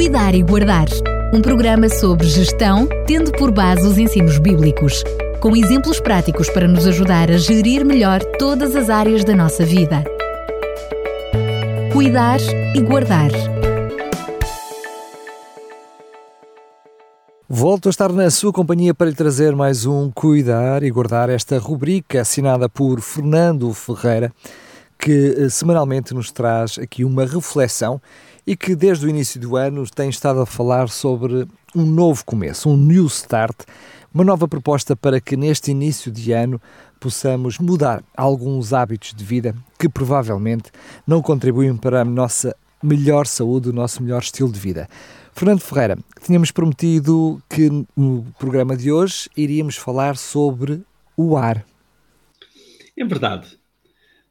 Cuidar e Guardar. Um programa sobre gestão, tendo por base os ensinos bíblicos, com exemplos práticos para nos ajudar a gerir melhor todas as áreas da nossa vida. Cuidar e Guardar. Volto a estar na sua companhia para lhe trazer mais um Cuidar e Guardar, esta rubrica assinada por Fernando Ferreira, que eh, semanalmente nos traz aqui uma reflexão e que desde o início do ano tem estado a falar sobre um novo começo, um new start, uma nova proposta para que neste início de ano possamos mudar alguns hábitos de vida que provavelmente não contribuem para a nossa melhor saúde, o nosso melhor estilo de vida. Fernando Ferreira, tínhamos prometido que no programa de hoje iríamos falar sobre o ar. É verdade.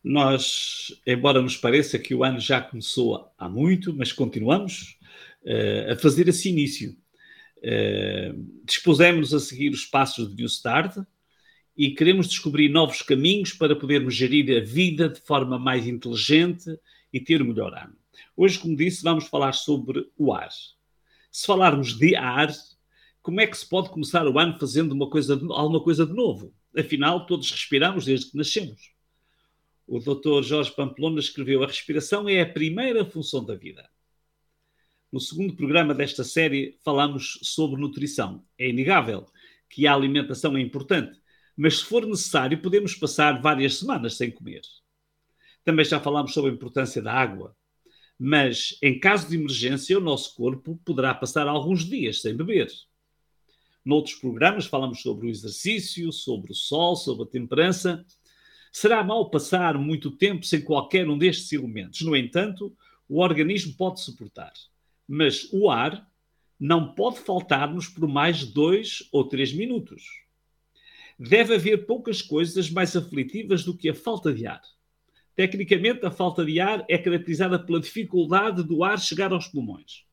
Nós, embora nos pareça que o ano já começou há muito, mas continuamos uh, a fazer esse início. Uh, dispusemos a seguir os passos de New Start e queremos descobrir novos caminhos para podermos gerir a vida de forma mais inteligente e ter o melhor ano. Hoje, como disse, vamos falar sobre o ar. Se falarmos de ar, como é que se pode começar o ano fazendo uma coisa, alguma coisa de novo? Afinal, todos respiramos desde que nascemos. O Dr. Jorge Pamplona escreveu: A respiração é a primeira função da vida. No segundo programa desta série, falamos sobre nutrição. É inegável que a alimentação é importante, mas se for necessário, podemos passar várias semanas sem comer. Também já falamos sobre a importância da água, mas em caso de emergência, o nosso corpo poderá passar alguns dias sem beber. Noutros programas falamos sobre o exercício, sobre o sol, sobre a temperança Será mal passar muito tempo sem qualquer um destes elementos. No entanto, o organismo pode suportar. Mas o ar não pode faltar-nos por mais dois ou três minutos. Deve haver poucas coisas mais aflitivas do que a falta de ar. Tecnicamente, a falta de ar é caracterizada pela dificuldade do ar chegar aos pulmões.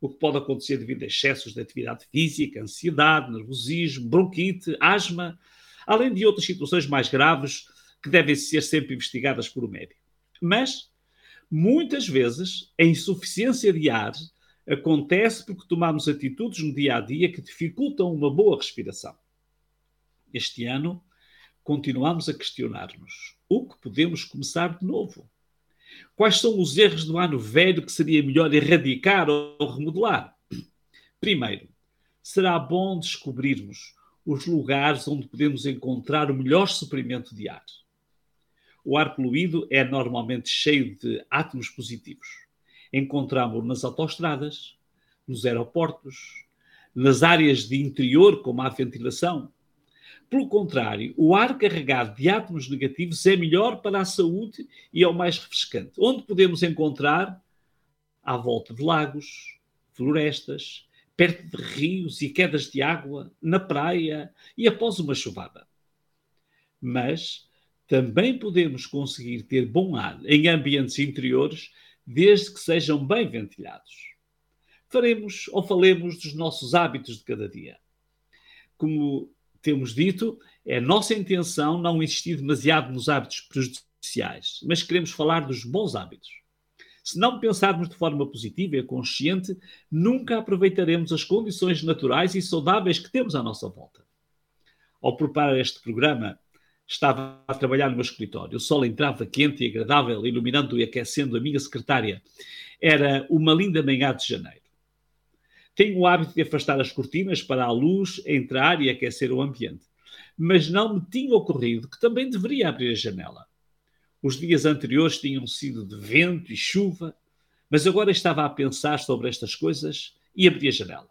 O que pode acontecer devido a excessos de atividade física, ansiedade, nervosismo, bronquite, asma, além de outras situações mais graves que devem ser sempre investigadas por o médico. Mas, muitas vezes, a insuficiência de ar acontece porque tomamos atitudes no dia a dia que dificultam uma boa respiração. Este ano, continuamos a questionar-nos: o que podemos começar de novo? Quais são os erros do ano velho que seria melhor erradicar ou remodelar? Primeiro, será bom descobrirmos os lugares onde podemos encontrar o melhor suprimento de ar. O ar poluído é normalmente cheio de átomos positivos. Encontramos-lo nas autoestradas, nos aeroportos, nas áreas de interior, como a ventilação. Pelo contrário, o ar carregado de átomos negativos é melhor para a saúde e é o mais refrescante. Onde podemos encontrar? À volta de lagos, florestas, perto de rios e quedas de água, na praia e após uma chuvada. Mas também podemos conseguir ter bom ar em ambientes interiores, desde que sejam bem ventilados. Faremos ou falemos dos nossos hábitos de cada dia. Como temos dito, é nossa intenção não insistir demasiado nos hábitos prejudiciais, mas queremos falar dos bons hábitos. Se não pensarmos de forma positiva e consciente, nunca aproveitaremos as condições naturais e saudáveis que temos à nossa volta. Ao preparar este programa, estava a trabalhar no meu escritório. O sol entrava quente e agradável, iluminando e aquecendo a minha secretária. Era uma linda manhã de janeiro. Tenho o hábito de afastar as cortinas para a luz entrar e aquecer o ambiente. Mas não me tinha ocorrido que também deveria abrir a janela. Os dias anteriores tinham sido de vento e chuva, mas agora estava a pensar sobre estas coisas e abri a janela.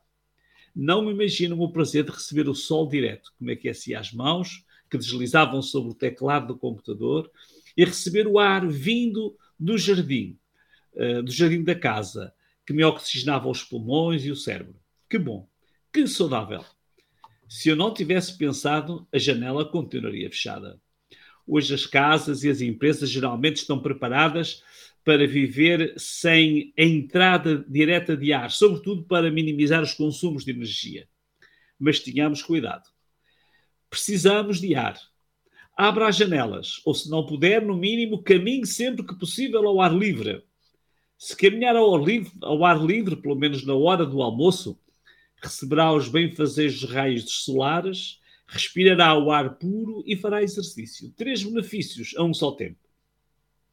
Não me imaginam o prazer de receber o sol direto, como aquecia as mãos, que deslizavam sobre o teclado do computador, e receber o ar vindo do jardim, uh, do jardim da casa, que me oxigenava os pulmões e o cérebro. Que bom, que saudável. Se eu não tivesse pensado, a janela continuaria fechada. Hoje as casas e as empresas geralmente estão preparadas para viver sem a entrada direta de ar, sobretudo para minimizar os consumos de energia. Mas tenhamos cuidado. Precisamos de ar. Abra as janelas, ou se não puder, no mínimo, caminhe sempre que possível ao ar livre. Se caminhar ao ar, livre, ao ar livre, pelo menos na hora do almoço, receberá os benfazejos raios solares, respirará o ar puro e fará exercício. Três benefícios a um só tempo.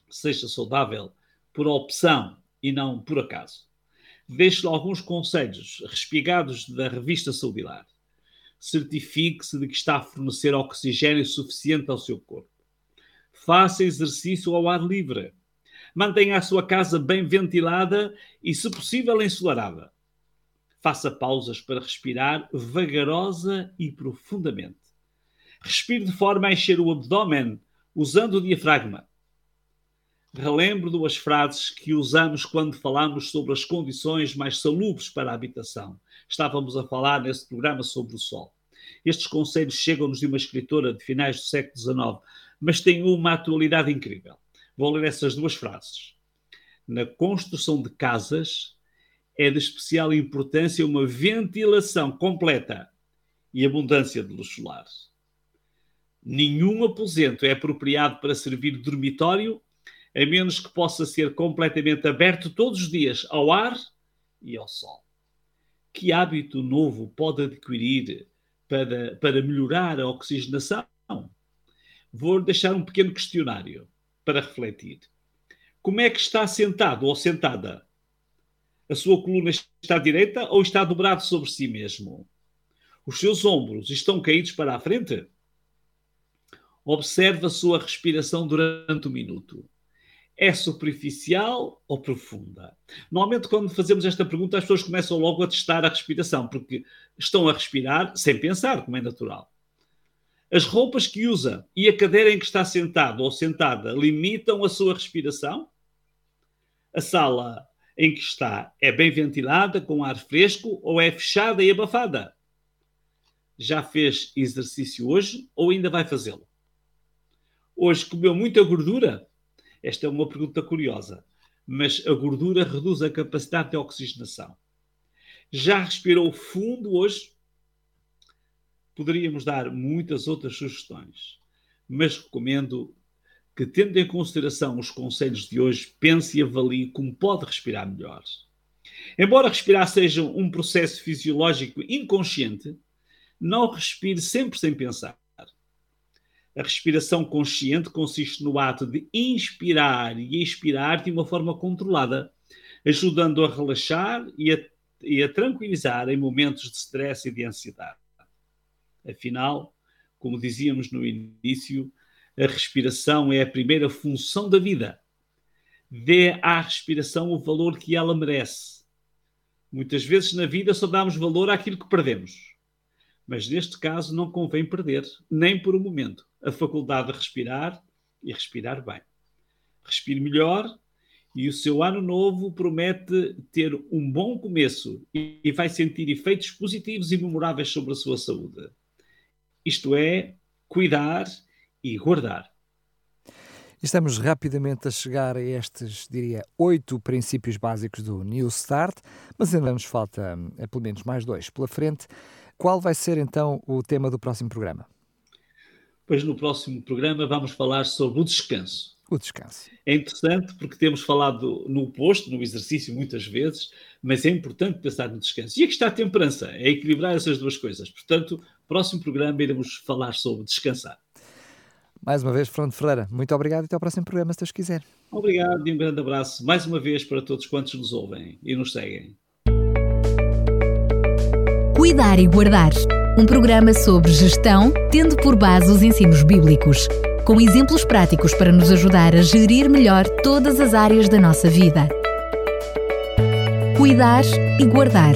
Seja saudável por opção e não por acaso. Deixo-lhe alguns conselhos respigados da revista Saudilar. Certifique-se de que está a fornecer oxigênio suficiente ao seu corpo. Faça exercício ao ar livre Mantenha a sua casa bem ventilada e, se possível, ensolarada. Faça pausas para respirar vagarosa e profundamente. Respire de forma a encher o abdômen, usando o diafragma. Relembre duas frases que usamos quando falamos sobre as condições mais salubres para a habitação. Estávamos a falar nesse programa sobre o sol. Estes conselhos chegam-nos de uma escritora de finais do século XIX, mas têm uma atualidade incrível. Vou ler essas duas frases. Na construção de casas é de especial importância uma ventilação completa e abundância de luz solar. Nenhum aposento é apropriado para servir de dormitório, a menos que possa ser completamente aberto todos os dias ao ar e ao sol. Que hábito novo pode adquirir para, para melhorar a oxigenação? Vou deixar um pequeno questionário para refletir. Como é que está sentado ou sentada? A sua coluna está direita ou está dobrado sobre si mesmo? Os seus ombros estão caídos para a frente? Observe a sua respiração durante um minuto. É superficial ou profunda? Normalmente, quando fazemos esta pergunta, as pessoas começam logo a testar a respiração, porque estão a respirar sem pensar, como é natural. As roupas que usa e a cadeira em que está sentado ou sentada limitam a sua respiração? A sala em que está é bem ventilada, com ar fresco ou é fechada e abafada? Já fez exercício hoje ou ainda vai fazê-lo? Hoje comeu muita gordura? Esta é uma pergunta curiosa, mas a gordura reduz a capacidade de oxigenação. Já respirou fundo hoje? Poderíamos dar muitas outras sugestões, mas recomendo que, tendo em consideração os conselhos de hoje, pense e avalie como pode respirar melhor. Embora respirar seja um processo fisiológico inconsciente, não respire sempre sem pensar. A respiração consciente consiste no ato de inspirar e expirar de uma forma controlada, ajudando a relaxar e a, e a tranquilizar em momentos de stress e de ansiedade. Afinal, como dizíamos no início, a respiração é a primeira função da vida. Dê à respiração o valor que ela merece. Muitas vezes na vida só damos valor àquilo que perdemos. Mas neste caso não convém perder, nem por um momento, a faculdade de respirar e respirar bem. Respire melhor e o seu ano novo promete ter um bom começo e vai sentir efeitos positivos e memoráveis sobre a sua saúde. Isto é, cuidar e guardar. Estamos rapidamente a chegar a estes, diria, oito princípios básicos do New Start, mas ainda nos falta é, pelo menos mais dois pela frente. Qual vai ser então o tema do próximo programa? Pois no próximo programa vamos falar sobre o descanso. O descanso. É interessante porque temos falado no oposto, no exercício, muitas vezes, mas é importante pensar no descanso. E aqui está a temperança, é equilibrar essas duas coisas. Portanto, próximo programa iremos falar sobre descansar. Mais uma vez, Fernando Ferreira, muito obrigado e até ao próximo programa, se Deus quiser. Obrigado e um grande abraço mais uma vez para todos quantos nos ouvem e nos seguem. Cuidar e Guardar um programa sobre gestão, tendo por base os ensinos bíblicos, com exemplos práticos para nos ajudar a gerir melhor todas as áreas da nossa vida. Cuidar e Guardar